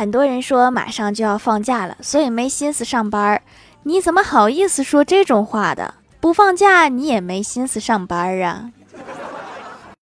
很多人说马上就要放假了，所以没心思上班。你怎么好意思说这种话的？不放假你也没心思上班啊。